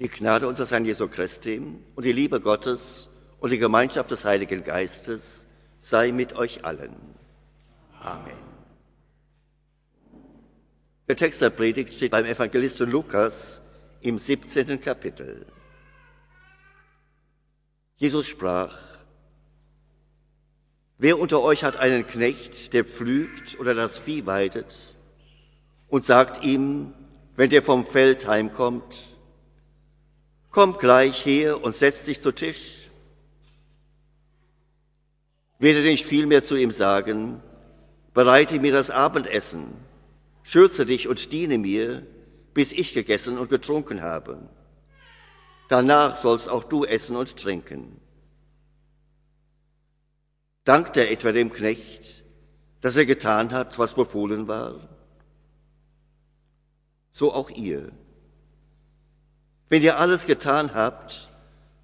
Die Gnade unseres Herrn Jesu Christi und die Liebe Gottes und die Gemeinschaft des Heiligen Geistes sei mit euch allen. Amen. Der Text der Predigt steht beim Evangelisten Lukas im 17. Kapitel. Jesus sprach, Wer unter euch hat einen Knecht, der pflügt oder das Vieh weidet und sagt ihm, wenn der vom Feld heimkommt, komm gleich her und setz dich zu Tisch? Werde nicht vielmehr zu ihm sagen, bereite mir das Abendessen, schürze dich und diene mir, bis ich gegessen und getrunken habe. Danach sollst auch du essen und trinken. Dankt er etwa dem Knecht, dass er getan hat, was befohlen war? So auch ihr. Wenn ihr alles getan habt,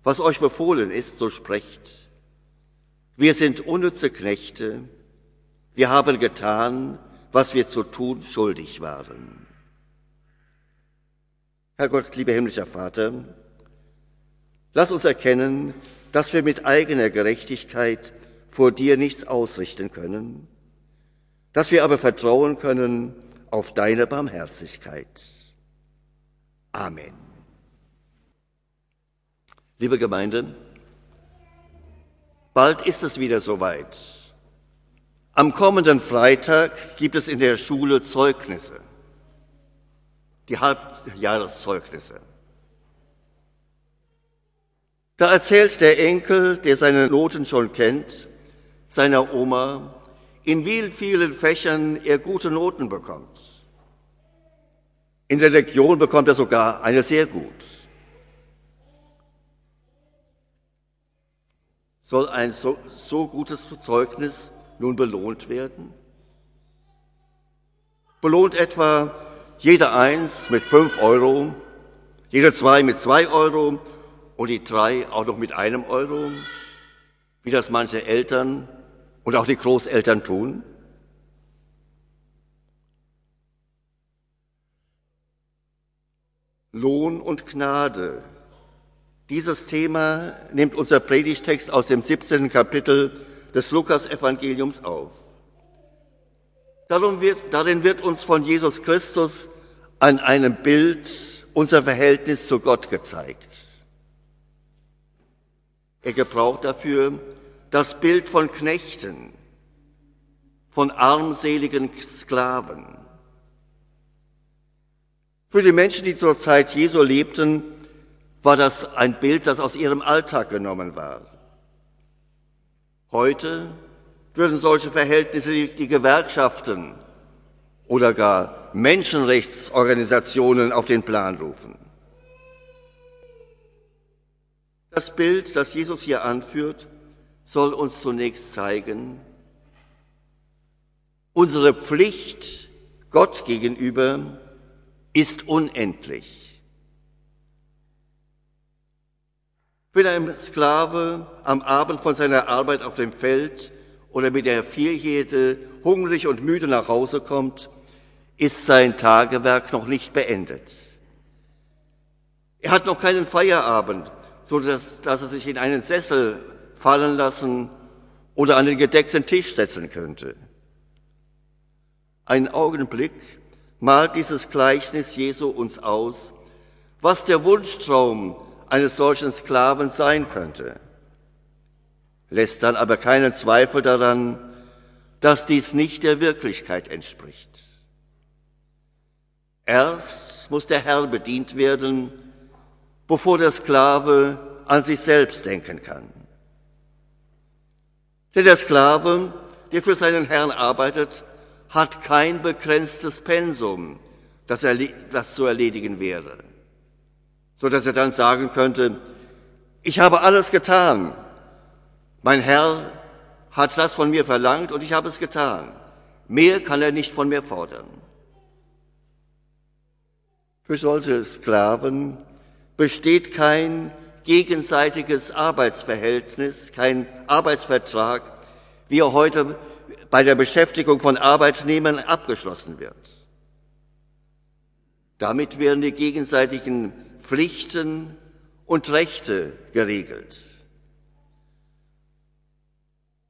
was euch befohlen ist, so sprecht. Wir sind unnütze Knechte, wir haben getan, was wir zu tun schuldig waren. Herr Gott, lieber himmlischer Vater, lass uns erkennen, dass wir mit eigener Gerechtigkeit vor dir nichts ausrichten können, dass wir aber vertrauen können auf deine Barmherzigkeit. Amen. Liebe Gemeinde, bald ist es wieder soweit. Am kommenden Freitag gibt es in der Schule Zeugnisse, die Halbjahreszeugnisse. Da erzählt der Enkel, der seine Noten schon kennt, seiner Oma, in wie vielen Fächern er gute Noten bekommt. In der Legion bekommt er sogar eine sehr gut. Soll ein so, so gutes Zeugnis nun belohnt werden? Belohnt etwa jeder eins mit fünf Euro, jeder zwei mit zwei Euro und die drei auch noch mit einem Euro, wie das manche Eltern und auch die Großeltern tun? Lohn und Gnade. Dieses Thema nimmt unser Predigtext aus dem 17. Kapitel des Lukas-Evangeliums auf. Darum wird, darin wird uns von Jesus Christus an einem Bild unser Verhältnis zu Gott gezeigt. Er gebraucht dafür das Bild von Knechten, von armseligen Sklaven. Für die Menschen, die zur Zeit Jesu lebten, war das ein Bild, das aus ihrem Alltag genommen war. Heute würden solche Verhältnisse die Gewerkschaften oder gar Menschenrechtsorganisationen auf den Plan rufen. Das Bild, das Jesus hier anführt, soll uns zunächst zeigen, unsere Pflicht Gott gegenüber ist unendlich. Wenn ein Sklave am Abend von seiner Arbeit auf dem Feld oder mit der Vierjährige hungrig und müde nach Hause kommt, ist sein Tagewerk noch nicht beendet. Er hat noch keinen Feierabend, so dass, dass er sich in einen Sessel fallen lassen oder an den gedeckten Tisch setzen könnte. Ein Augenblick malt dieses Gleichnis Jesu uns aus, was der Wunschtraum eines solchen Sklaven sein könnte, lässt dann aber keinen Zweifel daran, dass dies nicht der Wirklichkeit entspricht. Erst muss der Herr bedient werden, bevor der Sklave an sich selbst denken kann. Denn der Sklave, der für seinen Herrn arbeitet, hat kein begrenztes Pensum, das, das zu erledigen wäre, so dass er dann sagen könnte, ich habe alles getan. Mein Herr hat das von mir verlangt und ich habe es getan. Mehr kann er nicht von mir fordern. Für solche Sklaven besteht kein gegenseitiges Arbeitsverhältnis, kein Arbeitsvertrag, wie er heute bei der Beschäftigung von Arbeitnehmern abgeschlossen wird. Damit werden die gegenseitigen Pflichten und Rechte geregelt.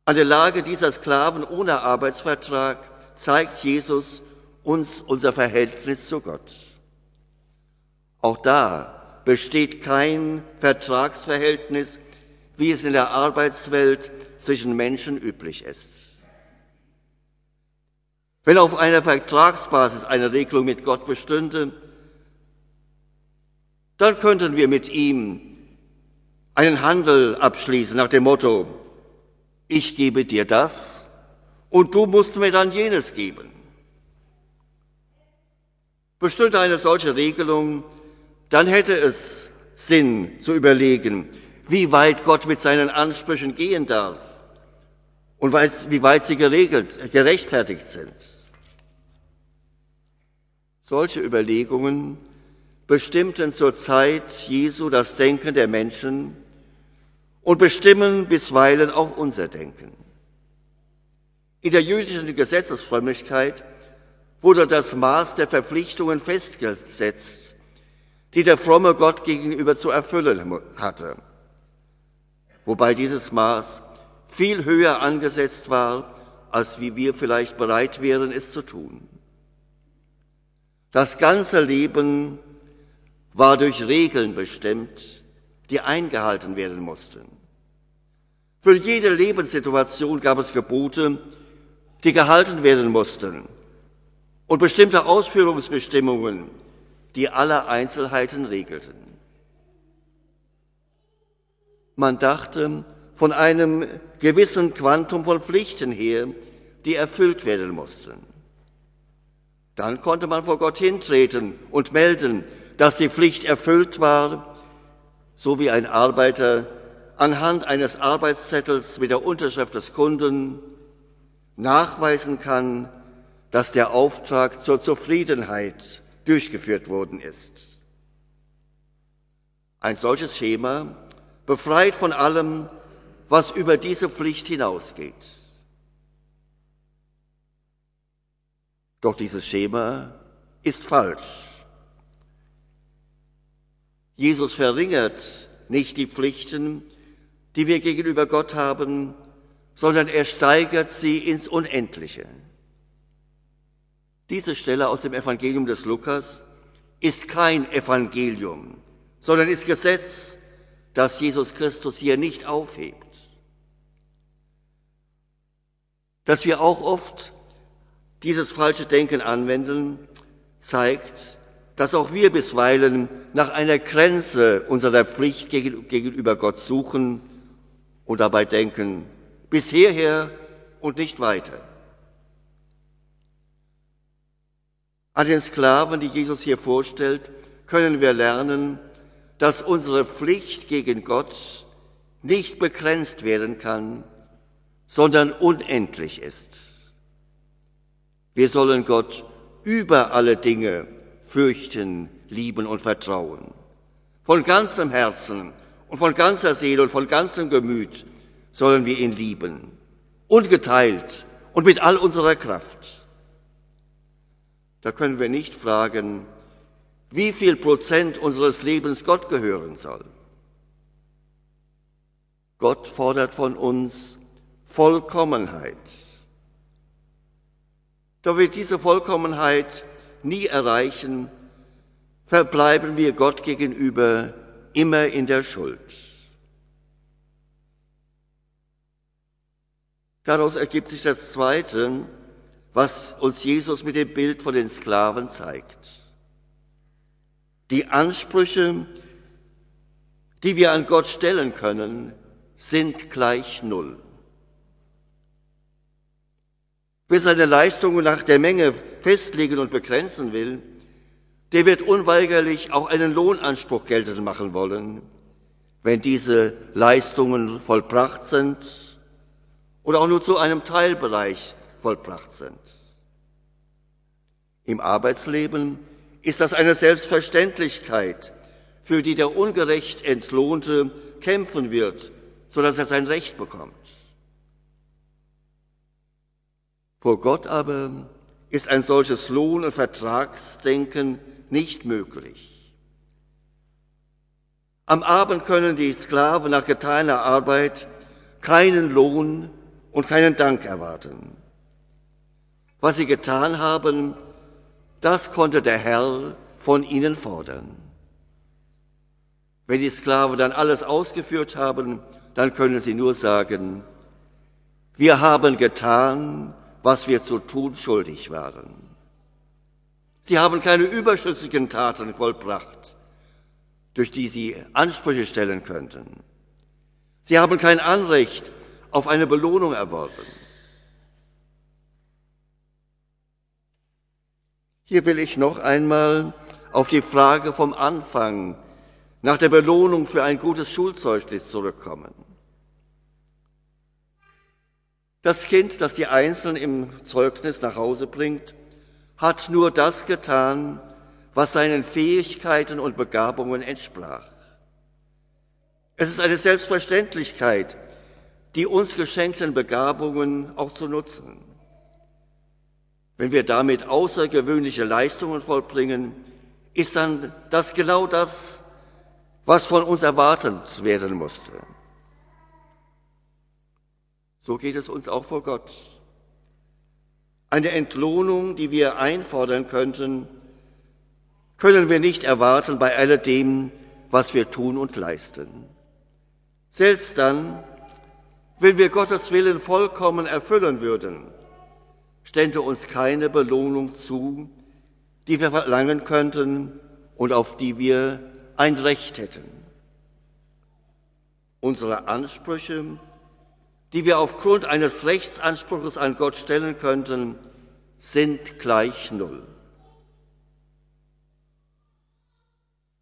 An der Lage dieser Sklaven ohne Arbeitsvertrag zeigt Jesus uns unser Verhältnis zu Gott. Auch da besteht kein Vertragsverhältnis, wie es in der Arbeitswelt zwischen Menschen üblich ist. Wenn auf einer Vertragsbasis eine Regelung mit Gott bestünde, dann könnten wir mit ihm einen Handel abschließen nach dem Motto, ich gebe dir das und du musst mir dann jenes geben. Bestünde eine solche Regelung, dann hätte es Sinn zu überlegen, wie weit Gott mit seinen Ansprüchen gehen darf und wie weit sie geregelt, gerechtfertigt sind. Solche Überlegungen bestimmten zur Zeit Jesu das Denken der Menschen und bestimmen bisweilen auch unser Denken. In der jüdischen Gesetzesfrömmigkeit wurde das Maß der Verpflichtungen festgesetzt, die der fromme Gott gegenüber zu erfüllen hatte, wobei dieses Maß viel höher angesetzt war, als wie wir vielleicht bereit wären, es zu tun. Das ganze Leben war durch Regeln bestimmt, die eingehalten werden mussten. Für jede Lebenssituation gab es Gebote, die gehalten werden mussten und bestimmte Ausführungsbestimmungen, die alle Einzelheiten regelten. Man dachte von einem gewissen Quantum von Pflichten her, die erfüllt werden mussten. Dann konnte man vor Gott hintreten und melden, dass die Pflicht erfüllt war, so wie ein Arbeiter anhand eines Arbeitszettels mit der Unterschrift des Kunden nachweisen kann, dass der Auftrag zur Zufriedenheit durchgeführt worden ist. Ein solches Schema befreit von allem, was über diese Pflicht hinausgeht. Doch dieses Schema ist falsch. Jesus verringert nicht die Pflichten, die wir gegenüber Gott haben, sondern er steigert sie ins Unendliche. Diese Stelle aus dem Evangelium des Lukas ist kein Evangelium, sondern ist Gesetz, das Jesus Christus hier nicht aufhebt. Dass wir auch oft dieses falsche Denken anwenden, zeigt, dass auch wir bisweilen nach einer Grenze unserer Pflicht gegenüber Gott suchen und dabei denken, bis hierher und nicht weiter. An den Sklaven, die Jesus hier vorstellt, können wir lernen, dass unsere Pflicht gegen Gott nicht begrenzt werden kann, sondern unendlich ist. Wir sollen Gott über alle Dinge fürchten, lieben und vertrauen. Von ganzem Herzen und von ganzer Seele und von ganzem Gemüt sollen wir ihn lieben, ungeteilt und mit all unserer Kraft. Da können wir nicht fragen, wie viel Prozent unseres Lebens Gott gehören soll. Gott fordert von uns Vollkommenheit. Da wir diese Vollkommenheit nie erreichen, verbleiben wir Gott gegenüber immer in der Schuld. Daraus ergibt sich das Zweite, was uns Jesus mit dem Bild von den Sklaven zeigt. Die Ansprüche, die wir an Gott stellen können, sind gleich Null. Wer seine Leistungen nach der Menge festlegen und begrenzen will, der wird unweigerlich auch einen Lohnanspruch geltend machen wollen, wenn diese Leistungen vollbracht sind oder auch nur zu einem Teilbereich vollbracht sind. Im Arbeitsleben ist das eine Selbstverständlichkeit, für die der ungerecht Entlohnte kämpfen wird, sodass er sein Recht bekommt. Vor Gott aber ist ein solches Lohn- und Vertragsdenken nicht möglich. Am Abend können die Sklaven nach getaner Arbeit keinen Lohn und keinen Dank erwarten. Was sie getan haben, das konnte der Herr von ihnen fordern. Wenn die Sklaven dann alles ausgeführt haben, dann können sie nur sagen, wir haben getan, was wir zu tun schuldig waren. Sie haben keine überschüssigen Taten vollbracht, durch die sie Ansprüche stellen könnten. Sie haben kein Anrecht auf eine Belohnung erworben. Hier will ich noch einmal auf die Frage vom Anfang nach der Belohnung für ein gutes Schulzeugnis zurückkommen. Das Kind, das die Einzelnen im Zeugnis nach Hause bringt, hat nur das getan, was seinen Fähigkeiten und Begabungen entsprach. Es ist eine Selbstverständlichkeit, die uns geschenkten Begabungen auch zu nutzen. Wenn wir damit außergewöhnliche Leistungen vollbringen, ist dann das genau das, was von uns erwartet werden musste. So geht es uns auch vor Gott. Eine Entlohnung, die wir einfordern könnten, können wir nicht erwarten bei alledem, was wir tun und leisten. Selbst dann, wenn wir Gottes Willen vollkommen erfüllen würden, stände uns keine Belohnung zu, die wir verlangen könnten und auf die wir ein Recht hätten. Unsere Ansprüche die wir aufgrund eines Rechtsanspruchs an Gott stellen könnten, sind gleich Null.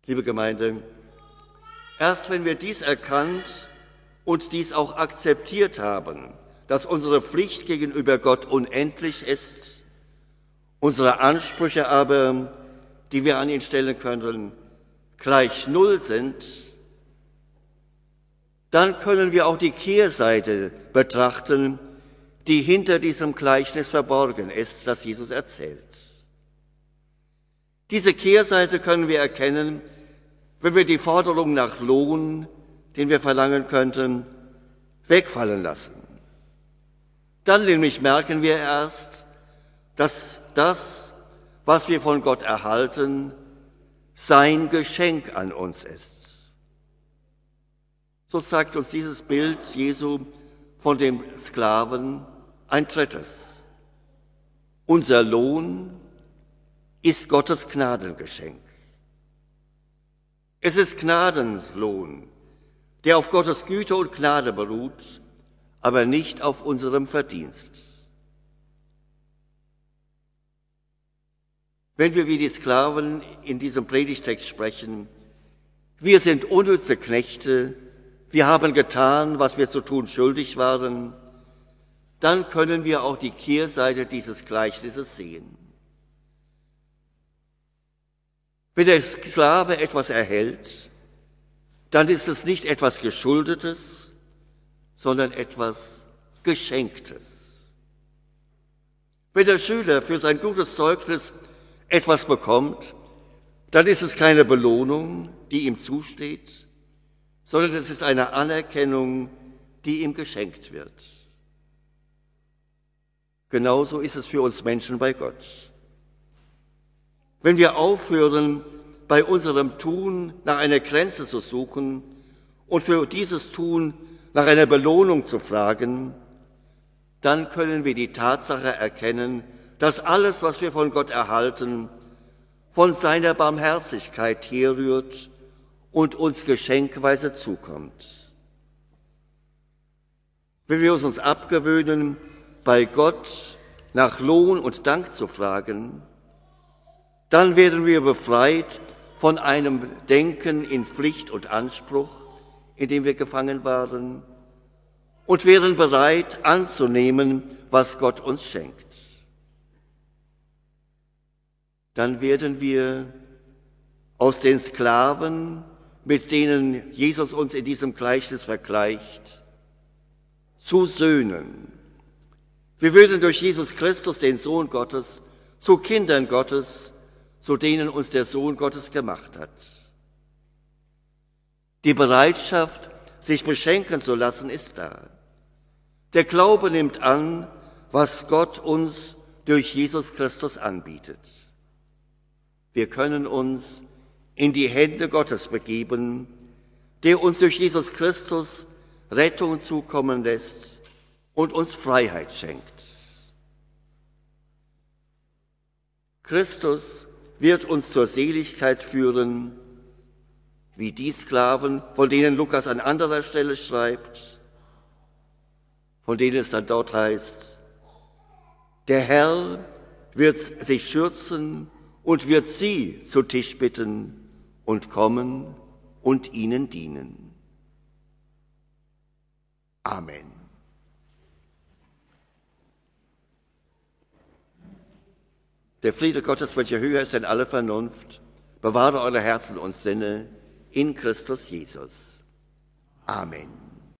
Liebe Gemeinde, erst wenn wir dies erkannt und dies auch akzeptiert haben, dass unsere Pflicht gegenüber Gott unendlich ist, unsere Ansprüche aber, die wir an ihn stellen können, gleich Null sind, dann können wir auch die Kehrseite betrachten, die hinter diesem Gleichnis verborgen ist, das Jesus erzählt. Diese Kehrseite können wir erkennen, wenn wir die Forderung nach Lohn, den wir verlangen könnten, wegfallen lassen. Dann nämlich merken wir erst, dass das, was wir von Gott erhalten, sein Geschenk an uns ist. So zeigt uns dieses Bild Jesu von dem Sklaven ein drittes. Unser Lohn ist Gottes Gnadengeschenk. Es ist Gnadenslohn, der auf Gottes Güte und Gnade beruht, aber nicht auf unserem Verdienst. Wenn wir wie die Sklaven in diesem Predigtext sprechen, wir sind unnütze Knechte, wir haben getan, was wir zu tun schuldig waren, dann können wir auch die Kehrseite dieses Gleichnisses sehen. Wenn der Sklave etwas erhält, dann ist es nicht etwas Geschuldetes, sondern etwas Geschenktes. Wenn der Schüler für sein gutes Zeugnis etwas bekommt, dann ist es keine Belohnung, die ihm zusteht, sondern es ist eine Anerkennung, die ihm geschenkt wird. Genauso ist es für uns Menschen bei Gott. Wenn wir aufhören, bei unserem Tun nach einer Grenze zu suchen und für dieses Tun nach einer Belohnung zu fragen, dann können wir die Tatsache erkennen, dass alles, was wir von Gott erhalten, von seiner Barmherzigkeit herrührt und uns geschenkweise zukommt. Wenn wir uns abgewöhnen, bei Gott nach Lohn und Dank zu fragen, dann werden wir befreit von einem Denken in Pflicht und Anspruch, in dem wir gefangen waren, und wären bereit anzunehmen, was Gott uns schenkt. Dann werden wir aus den Sklaven mit denen Jesus uns in diesem Gleichnis vergleicht, zu Söhnen. Wir würden durch Jesus Christus, den Sohn Gottes, zu Kindern Gottes, zu denen uns der Sohn Gottes gemacht hat. Die Bereitschaft, sich beschenken zu lassen, ist da. Der Glaube nimmt an, was Gott uns durch Jesus Christus anbietet. Wir können uns in die Hände Gottes begeben, der uns durch Jesus Christus Rettung zukommen lässt und uns Freiheit schenkt. Christus wird uns zur Seligkeit führen, wie die Sklaven, von denen Lukas an anderer Stelle schreibt, von denen es dann dort heißt, der Herr wird sich schürzen und wird sie zu Tisch bitten und kommen und ihnen dienen. Amen. Der Friede Gottes, welcher höher ist denn alle Vernunft, bewahre eure Herzen und Sinne in Christus Jesus. Amen.